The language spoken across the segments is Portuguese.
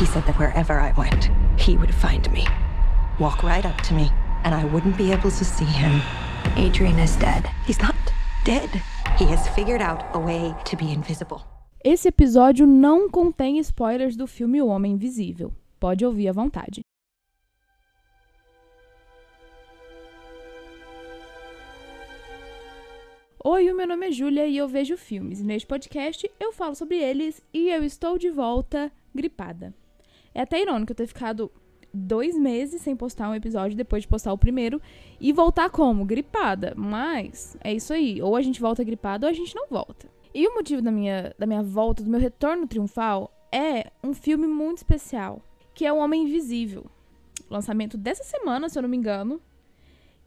He said that wherever I went, he would find me, walk right up to me, and I wouldn't be able to see him. Adrian is dead. He's not dead. He has figured out a way to be invisible. Esse episódio não contém spoilers do filme O Homem Invisível. Pode ouvir à vontade. Oi, o meu nome é Júlia e eu vejo filmes. Neste podcast eu falo sobre eles e eu estou de volta gripada. É até irônico eu ter ficado dois meses sem postar um episódio depois de postar o primeiro e voltar como? Gripada. Mas é isso aí. Ou a gente volta gripada ou a gente não volta. E o motivo da minha, da minha volta, do meu retorno triunfal, é um filme muito especial, que é O Homem Invisível. Lançamento dessa semana, se eu não me engano.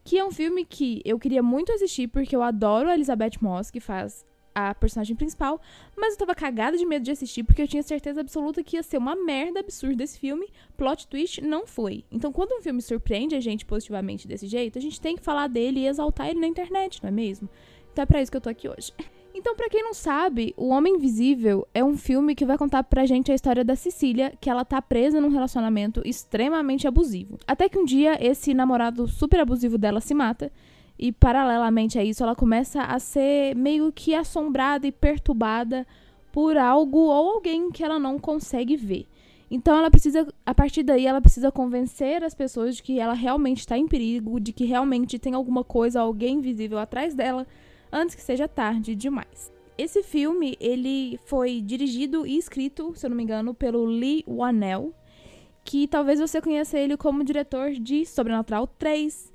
Que é um filme que eu queria muito assistir, porque eu adoro a Elizabeth Moss, que faz a personagem principal, mas eu tava cagada de medo de assistir porque eu tinha certeza absoluta que ia ser uma merda absurda esse filme. Plot twist não foi. Então, quando um filme surpreende a gente positivamente desse jeito, a gente tem que falar dele e exaltar ele na internet, não é mesmo? Então é pra isso que eu tô aqui hoje. Então, para quem não sabe, O Homem Invisível é um filme que vai contar pra gente a história da Cecília, que ela tá presa num relacionamento extremamente abusivo. Até que um dia esse namorado super abusivo dela se mata, e paralelamente a isso ela começa a ser meio que assombrada e perturbada por algo ou alguém que ela não consegue ver. Então ela precisa, a partir daí, ela precisa convencer as pessoas de que ela realmente está em perigo, de que realmente tem alguma coisa, alguém invisível atrás dela antes que seja tarde demais. Esse filme, ele foi dirigido e escrito, se eu não me engano, pelo Lee Wanell, que talvez você conheça ele como diretor de Sobrenatural 3,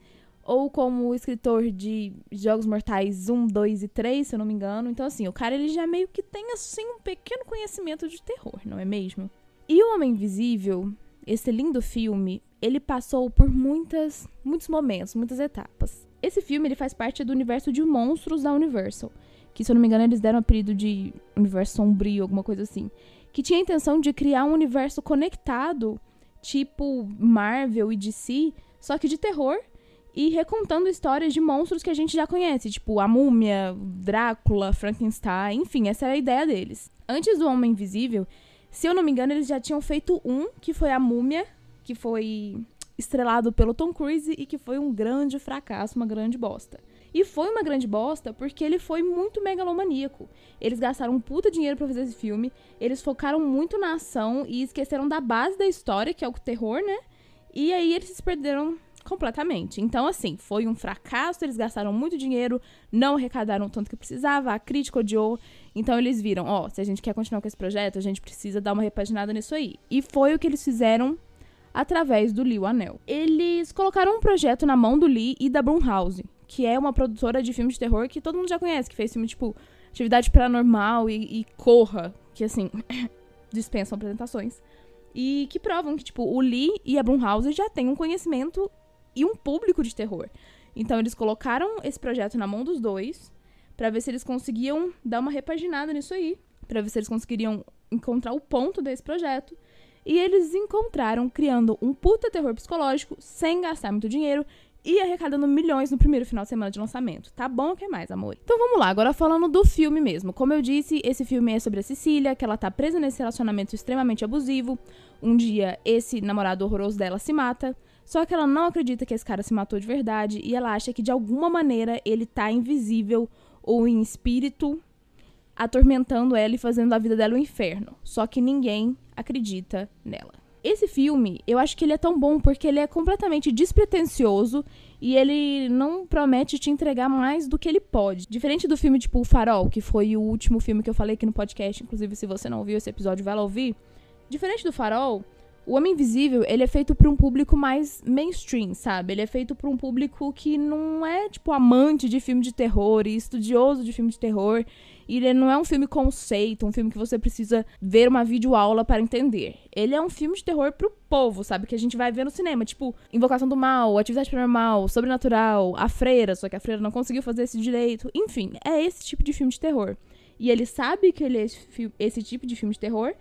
ou como escritor de Jogos Mortais 1, 2 e 3, se eu não me engano. Então, assim, o cara ele já meio que tem, assim, um pequeno conhecimento de terror, não é mesmo? E O Homem Invisível, esse lindo filme, ele passou por muitas, muitos momentos, muitas etapas. Esse filme ele faz parte do universo de monstros da Universal, que se eu não me engano eles deram o apelido de universo sombrio, alguma coisa assim, que tinha a intenção de criar um universo conectado, tipo Marvel e DC, só que de terror e recontando histórias de monstros que a gente já conhece, tipo a Múmia, Drácula, Frankenstein, enfim, essa era a ideia deles. Antes do Homem Invisível, se eu não me engano, eles já tinham feito um, que foi a Múmia, que foi estrelado pelo Tom Cruise e que foi um grande fracasso, uma grande bosta. E foi uma grande bosta porque ele foi muito megalomaníaco. Eles gastaram um puta dinheiro para fazer esse filme, eles focaram muito na ação e esqueceram da base da história, que é o terror, né? E aí eles se perderam completamente. Então, assim, foi um fracasso, eles gastaram muito dinheiro, não arrecadaram tanto que precisava, a crítica odiou. Então eles viram, ó, oh, se a gente quer continuar com esse projeto, a gente precisa dar uma repaginada nisso aí. E foi o que eles fizeram através do Lee Anel. Eles colocaram um projeto na mão do Lee e da Blumhouse, que é uma produtora de filmes de terror que todo mundo já conhece, que fez filme tipo Atividade Paranormal e, e Corra, que assim, dispensam apresentações. E que provam que, tipo, o Lee e a Blumhouse já têm um conhecimento e um público de terror. Então eles colocaram esse projeto na mão dos dois para ver se eles conseguiam dar uma repaginada nisso aí, para ver se eles conseguiriam encontrar o ponto desse projeto e eles encontraram criando um puta terror psicológico sem gastar muito dinheiro e arrecadando milhões no primeiro final de semana de lançamento. Tá bom, o que mais, amor? Então vamos lá, agora falando do filme mesmo. Como eu disse, esse filme é sobre a Cecília, que ela tá presa nesse relacionamento extremamente abusivo. Um dia, esse namorado horroroso dela se mata. Só que ela não acredita que esse cara se matou de verdade e ela acha que de alguma maneira ele tá invisível ou em espírito atormentando ela e fazendo a vida dela um inferno. Só que ninguém acredita nela. Esse filme, eu acho que ele é tão bom porque ele é completamente despretensioso e ele não promete te entregar mais do que ele pode. Diferente do filme tipo O Farol, que foi o último filme que eu falei aqui no podcast, inclusive se você não ouviu esse episódio, vai lá ouvir. Diferente do Farol, o Homem Invisível, ele é feito para um público mais mainstream, sabe? Ele é feito para um público que não é, tipo, amante de filme de terror e estudioso de filme de terror. E ele não é um filme conceito, um filme que você precisa ver uma videoaula para entender. Ele é um filme de terror pro povo, sabe? Que a gente vai ver no cinema. Tipo, Invocação do Mal, Atividade Paranormal, Sobrenatural, A Freira, só que a Freira não conseguiu fazer esse direito. Enfim, é esse tipo de filme de terror. E ele sabe que ele é esse, esse tipo de filme de terror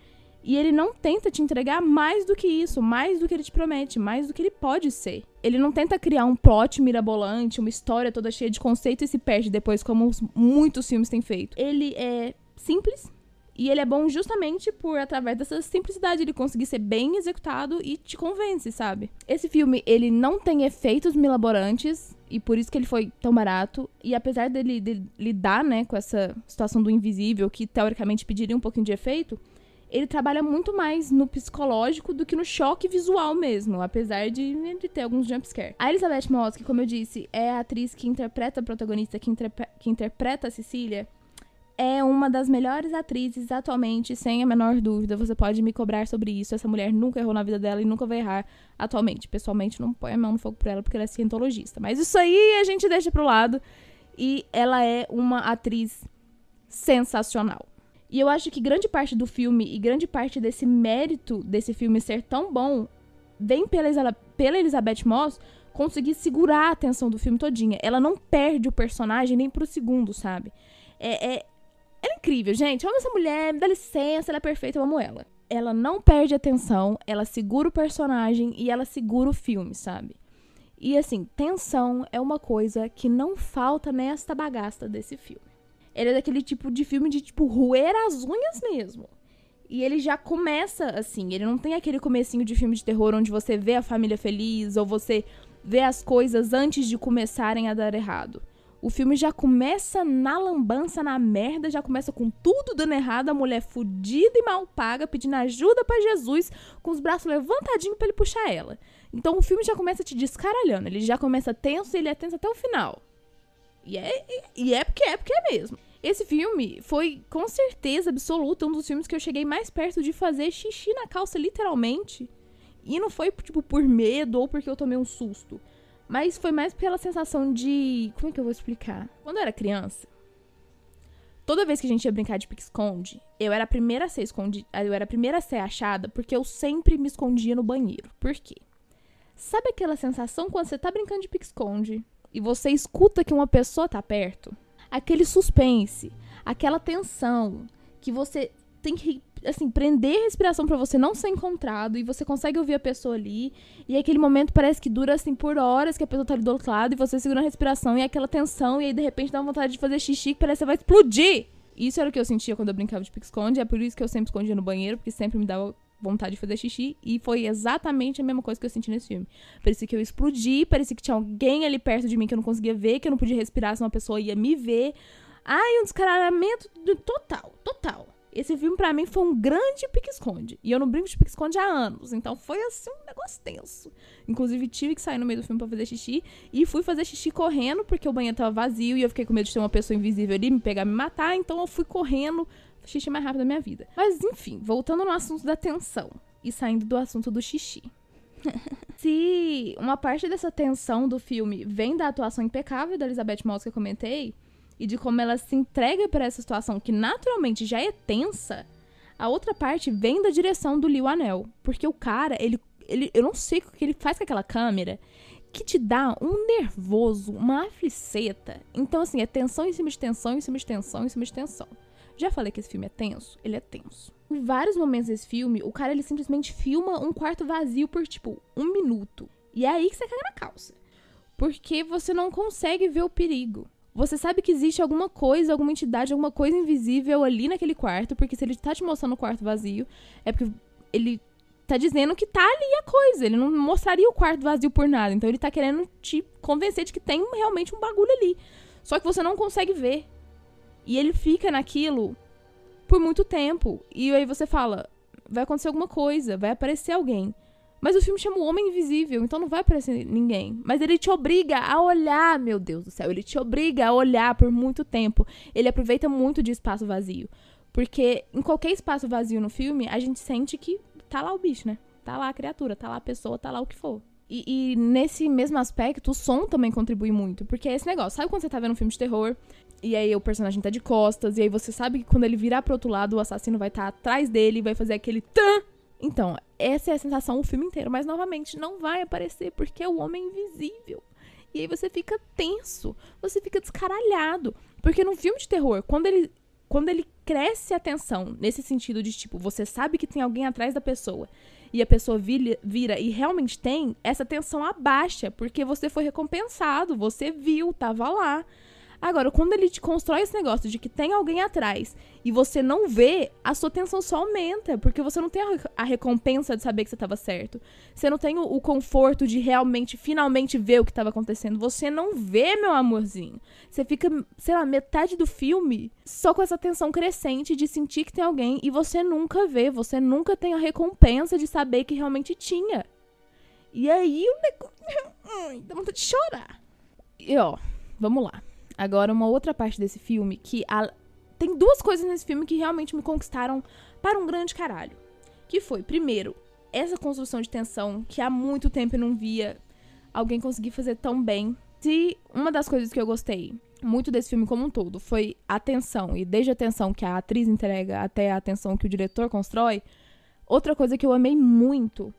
e ele não tenta te entregar mais do que isso, mais do que ele te promete, mais do que ele pode ser. Ele não tenta criar um plot mirabolante, uma história toda cheia de conceito e se perde depois, como muitos filmes têm feito. Ele é simples E ele é bom justamente por, através dessa simplicidade, ele conseguir ser bem executado e te convence, sabe? Esse filme, ele não tem efeitos milaborantes, e por isso que ele foi tão barato. E apesar dele, dele lidar, né, com essa situação do invisível, que teoricamente pediria um pouquinho de efeito, ele trabalha muito mais no psicológico do que no choque visual mesmo, apesar de, ter alguns jumpscare. A Elizabeth Moss, que como eu disse, é a atriz que interpreta a protagonista, que, interpre que interpreta a Cecília, é uma das melhores atrizes atualmente, sem a menor dúvida. Você pode me cobrar sobre isso. Essa mulher nunca errou na vida dela e nunca vai errar atualmente. Pessoalmente, não põe a mão no fogo por ela porque ela é cientologista. Mas isso aí a gente deixa pro lado. E ela é uma atriz sensacional. E eu acho que grande parte do filme e grande parte desse mérito desse filme ser tão bom vem pela, pela Elizabeth Moss conseguir segurar a atenção do filme todinha. Ela não perde o personagem nem pro segundo, sabe? É, é, é incrível, gente. Eu amo essa mulher, me dá licença, ela é perfeita, eu amo ela. Ela não perde atenção, ela segura o personagem e ela segura o filme, sabe? E assim, tensão é uma coisa que não falta nesta bagaça desse filme. Ele é daquele tipo de filme de, tipo, roer as unhas mesmo. E ele já começa assim, ele não tem aquele comecinho de filme de terror onde você vê a família feliz ou você vê as coisas antes de começarem a dar errado. O filme já começa na lambança, na merda, já começa com tudo dando errado, a mulher fudida e mal paga, pedindo ajuda para Jesus, com os braços levantadinhos para ele puxar ela. Então o filme já começa te descaralhando, ele já começa tenso e ele é tenso até o final. E é, e é porque é porque é mesmo. Esse filme foi, com certeza absoluta, um dos filmes que eu cheguei mais perto de fazer xixi na calça, literalmente. E não foi, tipo, por medo ou porque eu tomei um susto. Mas foi mais pela sensação de. Como é que eu vou explicar? Quando eu era criança, toda vez que a gente ia brincar de pique-esconde, eu era a primeira a ser escondida. Eu era a primeira a ser achada porque eu sempre me escondia no banheiro. Por quê? Sabe aquela sensação quando você tá brincando de pique-esconde e você escuta que uma pessoa tá perto? Aquele suspense, aquela tensão que você tem que assim, prender a respiração para você não ser encontrado e você consegue ouvir a pessoa ali. E aquele momento parece que dura assim por horas que a pessoa tá ali do outro lado e você segura a respiração e aquela tensão e aí de repente dá vontade de fazer xixi que parece que vai explodir. Isso era o que eu sentia quando eu brincava de pique-esconde, é por isso que eu sempre escondia no banheiro, porque sempre me dava vontade de fazer xixi e foi exatamente a mesma coisa que eu senti nesse filme. Parecia que eu explodi, parecia que tinha alguém ali perto de mim que eu não conseguia ver, que eu não podia respirar, senão uma pessoa ia me ver. Ai, um descaralhamento total, total. Esse filme para mim foi um grande pique-esconde. E eu não brinco de pique-esconde há anos. Então foi assim um negócio tenso. Inclusive tive que sair no meio do filme para fazer xixi. E fui fazer xixi correndo, porque o banheiro tava vazio e eu fiquei com medo de ter uma pessoa invisível ali me pegar me matar. Então eu fui correndo, xixi mais rápido da minha vida. Mas enfim, voltando no assunto da tensão. E saindo do assunto do xixi. Se uma parte dessa tensão do filme vem da atuação impecável da Elizabeth Moss que eu comentei, e de como ela se entrega para essa situação que naturalmente já é tensa, a outra parte vem da direção do Liu Anel. Porque o cara, ele, ele. Eu não sei o que ele faz com aquela câmera. Que te dá um nervoso, uma afliceta. Então, assim, é tensão em cima de tensão, em cima de tensão, em cima de tensão. Já falei que esse filme é tenso? Ele é tenso. Em vários momentos desse filme, o cara ele simplesmente filma um quarto vazio por, tipo, um minuto. E é aí que você caga na calça. Porque você não consegue ver o perigo. Você sabe que existe alguma coisa, alguma entidade, alguma coisa invisível ali naquele quarto, porque se ele tá te mostrando o quarto vazio, é porque ele tá dizendo que tá ali a coisa. Ele não mostraria o quarto vazio por nada. Então ele tá querendo te convencer de que tem realmente um bagulho ali. Só que você não consegue ver. E ele fica naquilo por muito tempo. E aí você fala: vai acontecer alguma coisa, vai aparecer alguém. Mas o filme chama o Homem Invisível, então não vai aparecer ninguém. Mas ele te obriga a olhar, meu Deus do céu. Ele te obriga a olhar por muito tempo. Ele aproveita muito de espaço vazio. Porque em qualquer espaço vazio no filme, a gente sente que tá lá o bicho, né? Tá lá a criatura, tá lá a pessoa, tá lá o que for. E, e, nesse mesmo aspecto, o som também contribui muito. Porque é esse negócio. Sabe quando você tá vendo um filme de terror e aí o personagem tá de costas, e aí você sabe que quando ele virar pro outro lado, o assassino vai estar tá atrás dele e vai fazer aquele tan então, essa é a sensação o filme inteiro, mas novamente não vai aparecer porque é o homem invisível. E aí você fica tenso, você fica descaralhado, porque no filme de terror, quando ele quando ele cresce a tensão nesse sentido de tipo, você sabe que tem alguém atrás da pessoa e a pessoa vira, vira e realmente tem, essa tensão abaixa, porque você foi recompensado, você viu, tava lá. Agora, quando ele te constrói esse negócio de que tem alguém atrás e você não vê, a sua tensão só aumenta, porque você não tem a, recompensa de saber que você estava certo. Você não tem o, o, conforto de realmente, finalmente ver o que estava acontecendo. Você não vê, meu amorzinho. Você fica, sei lá, metade do filme só com essa tensão crescente de sentir que tem alguém e você nunca vê, você nunca tem a recompensa de saber que realmente tinha. E aí o negócio. dá vontade de chorar. E ó, vamos lá. Agora, uma outra parte desse filme que. A... Tem duas coisas nesse filme que realmente me conquistaram para um grande caralho. Que foi, primeiro, essa construção de tensão que há muito tempo eu não via alguém conseguir fazer tão bem. Se uma das coisas que eu gostei muito desse filme como um todo foi a tensão, e desde a tensão que a atriz entrega até a tensão que o diretor constrói, outra coisa que eu amei muito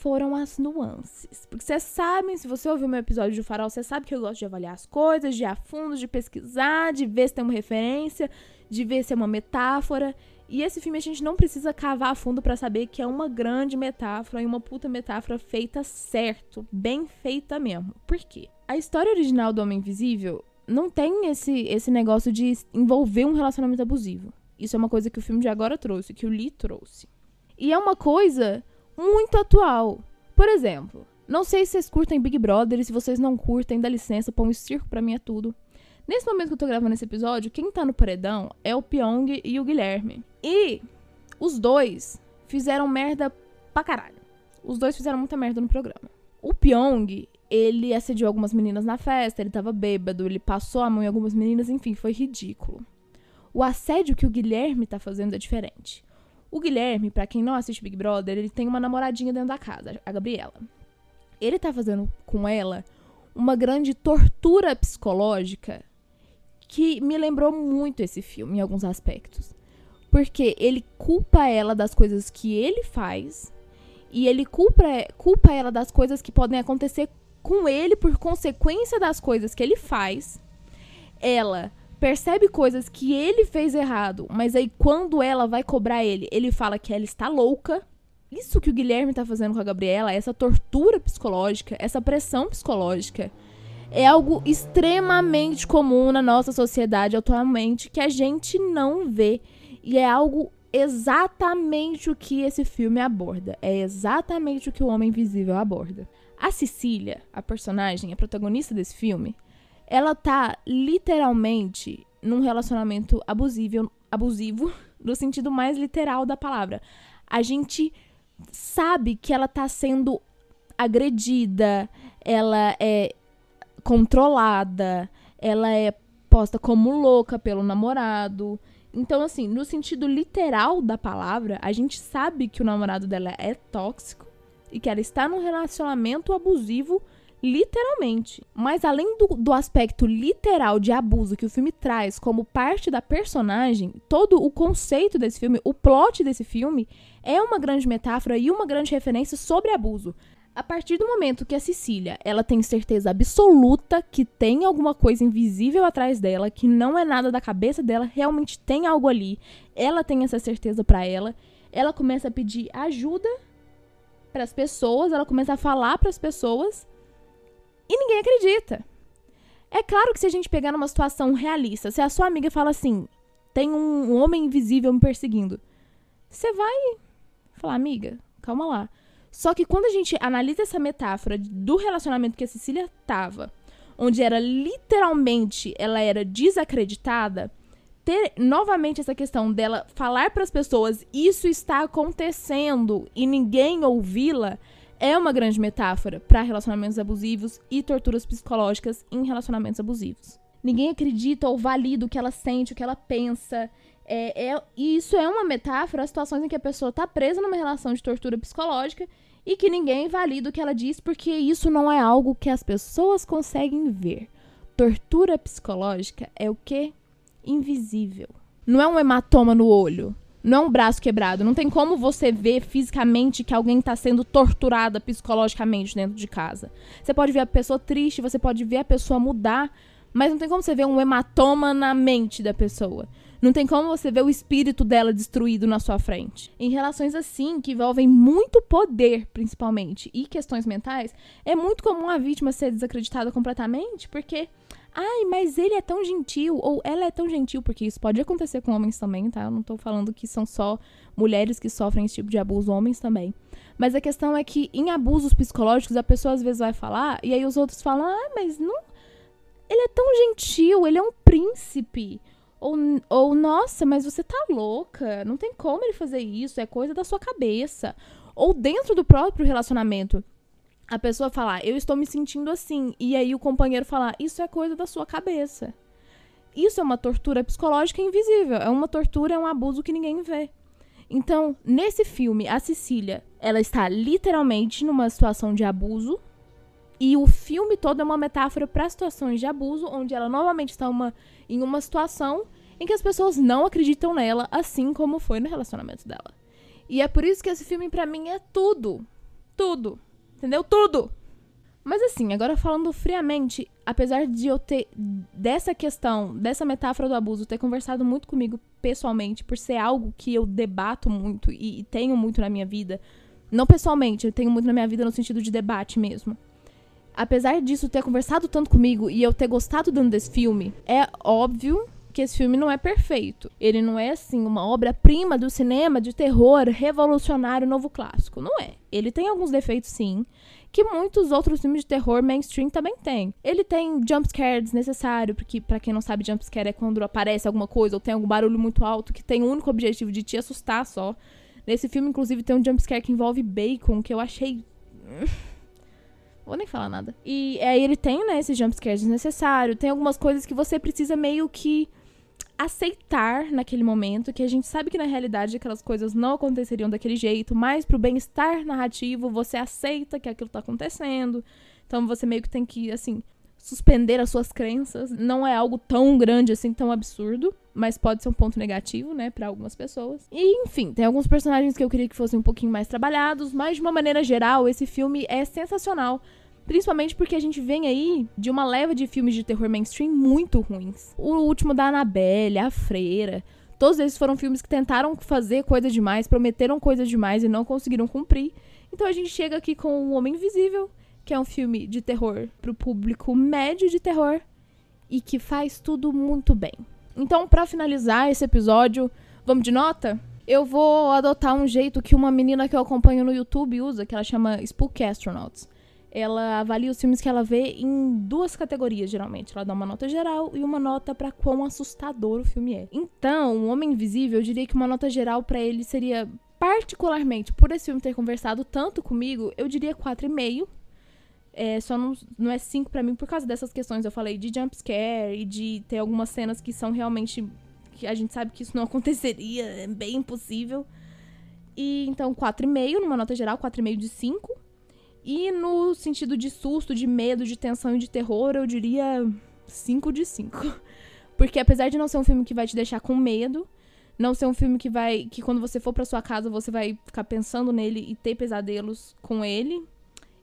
foram as nuances. Porque vocês sabem, se você ouviu meu episódio de Farol, você sabe que eu gosto de avaliar as coisas, de ir a fundo, de pesquisar, de ver se tem uma referência, de ver se é uma metáfora. E esse filme a gente não precisa cavar a fundo para saber que é uma grande metáfora e uma puta metáfora feita certo, bem feita mesmo. Por quê? A história original do Homem Invisível não tem esse, esse negócio de envolver um relacionamento abusivo. Isso é uma coisa que o filme de agora trouxe, que o Lee trouxe. E é uma coisa muito atual. Por exemplo, não sei se vocês curtem Big Brother e se vocês não curtem, dá licença, põe um circo pra mim é tudo. Nesse momento que eu tô gravando esse episódio, quem tá no paredão é o Pyong e o Guilherme. E os dois fizeram merda pra caralho. Os dois fizeram muita merda no programa. O Pyong, ele assediou algumas meninas na festa, ele tava bêbado, ele passou a mão em algumas meninas, enfim, foi ridículo. O assédio que o Guilherme tá fazendo é diferente. O Guilherme, para quem não assiste Big Brother, ele tem uma namoradinha dentro da casa, a Gabriela. Ele tá fazendo com ela uma grande tortura psicológica que me lembrou muito esse filme em alguns aspectos. Porque ele culpa ela das coisas que ele faz e ele culpa, culpa ela das coisas que podem acontecer com ele por consequência das coisas que ele faz. Ela percebe coisas que ele fez errado, mas aí quando ela vai cobrar ele, ele fala que ela está louca. Isso que o Guilherme tá fazendo com a Gabriela, essa tortura psicológica, essa pressão psicológica, é algo extremamente comum na nossa sociedade atualmente que a gente não vê. E é algo exatamente o que esse filme aborda. É exatamente o que o Homem Invisível aborda. A Cecília, a personagem, a protagonista desse filme, ela tá literalmente num relacionamento abusivo, abusivo no sentido mais literal da palavra. A gente sabe que ela tá sendo agredida, ela é controlada, ela é posta como louca pelo namorado. Então, assim, no sentido literal da palavra, a gente sabe que o namorado dela é tóxico e que ela está num relacionamento abusivo literalmente. Mas além do, do aspecto literal de abuso que o filme traz como parte da personagem, todo o conceito desse filme, o plot desse filme, é uma grande metáfora e uma grande referência sobre abuso. A partir do momento que a Cecília, ela tem certeza absoluta que tem alguma coisa invisível atrás dela, que não é nada da cabeça dela, realmente tem algo ali. Ela tem essa certeza para ela. Ela começa a pedir ajuda para as pessoas, ela começa a falar para as pessoas e ninguém acredita. É claro que se a gente pegar numa situação realista, se a sua amiga fala assim, tem um homem invisível me perseguindo, você vai falar, amiga, calma lá. Só que quando a gente analisa essa metáfora do relacionamento que a Cecília tava, onde era literalmente ela era desacreditada, ter novamente essa questão dela falar para as pessoas isso está acontecendo e ninguém ouvi-la é uma grande metáfora para relacionamentos abusivos e torturas psicológicas em relacionamentos abusivos. Ninguém acredita ou valida o que ela sente, o que ela pensa. É, é, e isso é uma metáfora a situações em que a pessoa está presa numa relação de tortura psicológica e que ninguém valida o que ela diz porque isso não é algo que as pessoas conseguem ver. Tortura psicológica é o que? Invisível. Não é um hematoma no olho. Não é um braço quebrado. Não tem como você ver fisicamente que alguém está sendo torturada psicologicamente dentro de casa. Você pode ver a pessoa triste, você pode ver a pessoa mudar, mas não tem como você ver um hematoma na mente da pessoa. Não tem como você ver o espírito dela destruído na sua frente. Em relações assim, que envolvem muito poder, principalmente, e questões mentais, é muito comum a vítima ser desacreditada completamente, porque Ai, mas ele é tão gentil, ou ela é tão gentil, porque isso pode acontecer com homens também, tá? Eu não tô falando que são só mulheres que sofrem esse tipo de abuso, homens também. Mas a questão é que em abusos psicológicos a pessoa às vezes vai falar, e aí os outros falam, ah, mas não. Ele é tão gentil, ele é um príncipe. Ou, ou, nossa, mas você tá louca, não tem como ele fazer isso, é coisa da sua cabeça. Ou dentro do próprio relacionamento a pessoa falar, eu estou me sentindo assim, e aí o companheiro falar, isso é coisa da sua cabeça. Isso é uma tortura psicológica invisível, é uma tortura, é um abuso que ninguém vê. Então, nesse filme, a Cecília, ela está literalmente numa situação de abuso, e o filme todo é uma metáfora para situações de abuso, onde ela novamente está uma, em uma situação em que as pessoas não acreditam nela, assim como foi no relacionamento dela. E é por isso que esse filme para mim é tudo. Tudo. Entendeu? Tudo! Mas assim, agora falando friamente, apesar de eu ter, dessa questão, dessa metáfora do abuso, ter conversado muito comigo pessoalmente, por ser algo que eu debato muito e, e tenho muito na minha vida, não pessoalmente, eu tenho muito na minha vida no sentido de debate mesmo. Apesar disso ter conversado tanto comigo e eu ter gostado tanto desse filme, é óbvio que esse filme não é perfeito. Ele não é, assim, uma obra-prima do cinema de terror revolucionário novo clássico. Não é. Ele tem alguns defeitos, sim, que muitos outros filmes de terror mainstream também têm. Ele tem jumpscare desnecessário, porque, para quem não sabe, jumpscare é quando aparece alguma coisa ou tem algum barulho muito alto que tem o único objetivo de te assustar só. Nesse filme, inclusive, tem um jumpscare que envolve bacon, que eu achei. Vou nem falar nada. E aí ele tem, né, esse jumpscare desnecessário. Tem algumas coisas que você precisa meio que aceitar naquele momento, que a gente sabe que na realidade aquelas coisas não aconteceriam daquele jeito, mas pro bem-estar narrativo você aceita que aquilo tá acontecendo. Então você meio que tem que, assim, suspender as suas crenças. Não é algo tão grande assim, tão absurdo, mas pode ser um ponto negativo, né, para algumas pessoas. E enfim, tem alguns personagens que eu queria que fossem um pouquinho mais trabalhados, mas de uma maneira geral, esse filme é sensacional. Principalmente porque a gente vem aí de uma leva de filmes de terror mainstream muito ruins. O último da Annabelle, A Freira. Todos esses foram filmes que tentaram fazer coisa demais, prometeram coisa demais e não conseguiram cumprir. Então a gente chega aqui com O Homem Invisível, que é um filme de terror pro público médio de terror e que faz tudo muito bem. Então, para finalizar esse episódio, vamos de nota? Eu vou adotar um jeito que uma menina que eu acompanho no YouTube usa, que ela chama Spook Astronauts ela avalia os filmes que ela vê em duas categorias, geralmente. Ela dá uma nota geral e uma nota para quão assustador o filme é. Então, O Homem Invisível, eu diria que uma nota geral para ele seria, particularmente, por esse filme ter conversado tanto comigo, eu diria 4,5. É, só não, não é 5 para mim por causa dessas questões. Eu falei de jumpscare e de ter algumas cenas que são realmente. que a gente sabe que isso não aconteceria, é bem impossível. E então, 4,5 numa nota geral, 4,5 de 5. E no sentido de susto, de medo, de tensão e de terror, eu diria 5 de 5. Porque apesar de não ser um filme que vai te deixar com medo, não ser um filme que vai que quando você for para sua casa você vai ficar pensando nele e ter pesadelos com ele,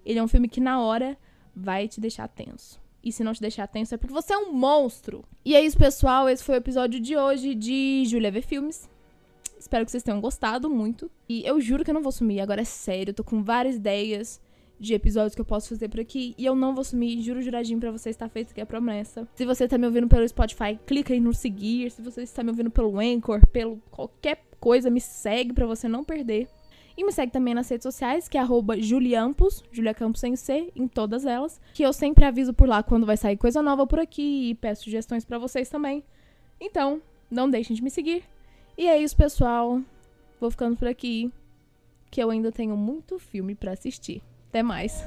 ele é um filme que na hora vai te deixar tenso. E se não te deixar tenso é porque você é um monstro. E é isso, pessoal. Esse foi o episódio de hoje de Julia V Filmes. Espero que vocês tenham gostado muito. E eu juro que eu não vou sumir, agora é sério. Eu tô com várias ideias de episódios que eu posso fazer por aqui. E eu não vou sumir, juro juradinho pra você, está feito aqui a promessa. Se você tá me ouvindo pelo Spotify, clica aí no seguir. Se você está me ouvindo pelo Anchor, pelo qualquer coisa, me segue para você não perder. E me segue também nas redes sociais, que é arroba Juliampos, Julia Campos sem C, em todas elas. Que eu sempre aviso por lá quando vai sair coisa nova por aqui e peço sugestões para vocês também. Então, não deixem de me seguir. E é isso, pessoal. Vou ficando por aqui, que eu ainda tenho muito filme para assistir. Até mais.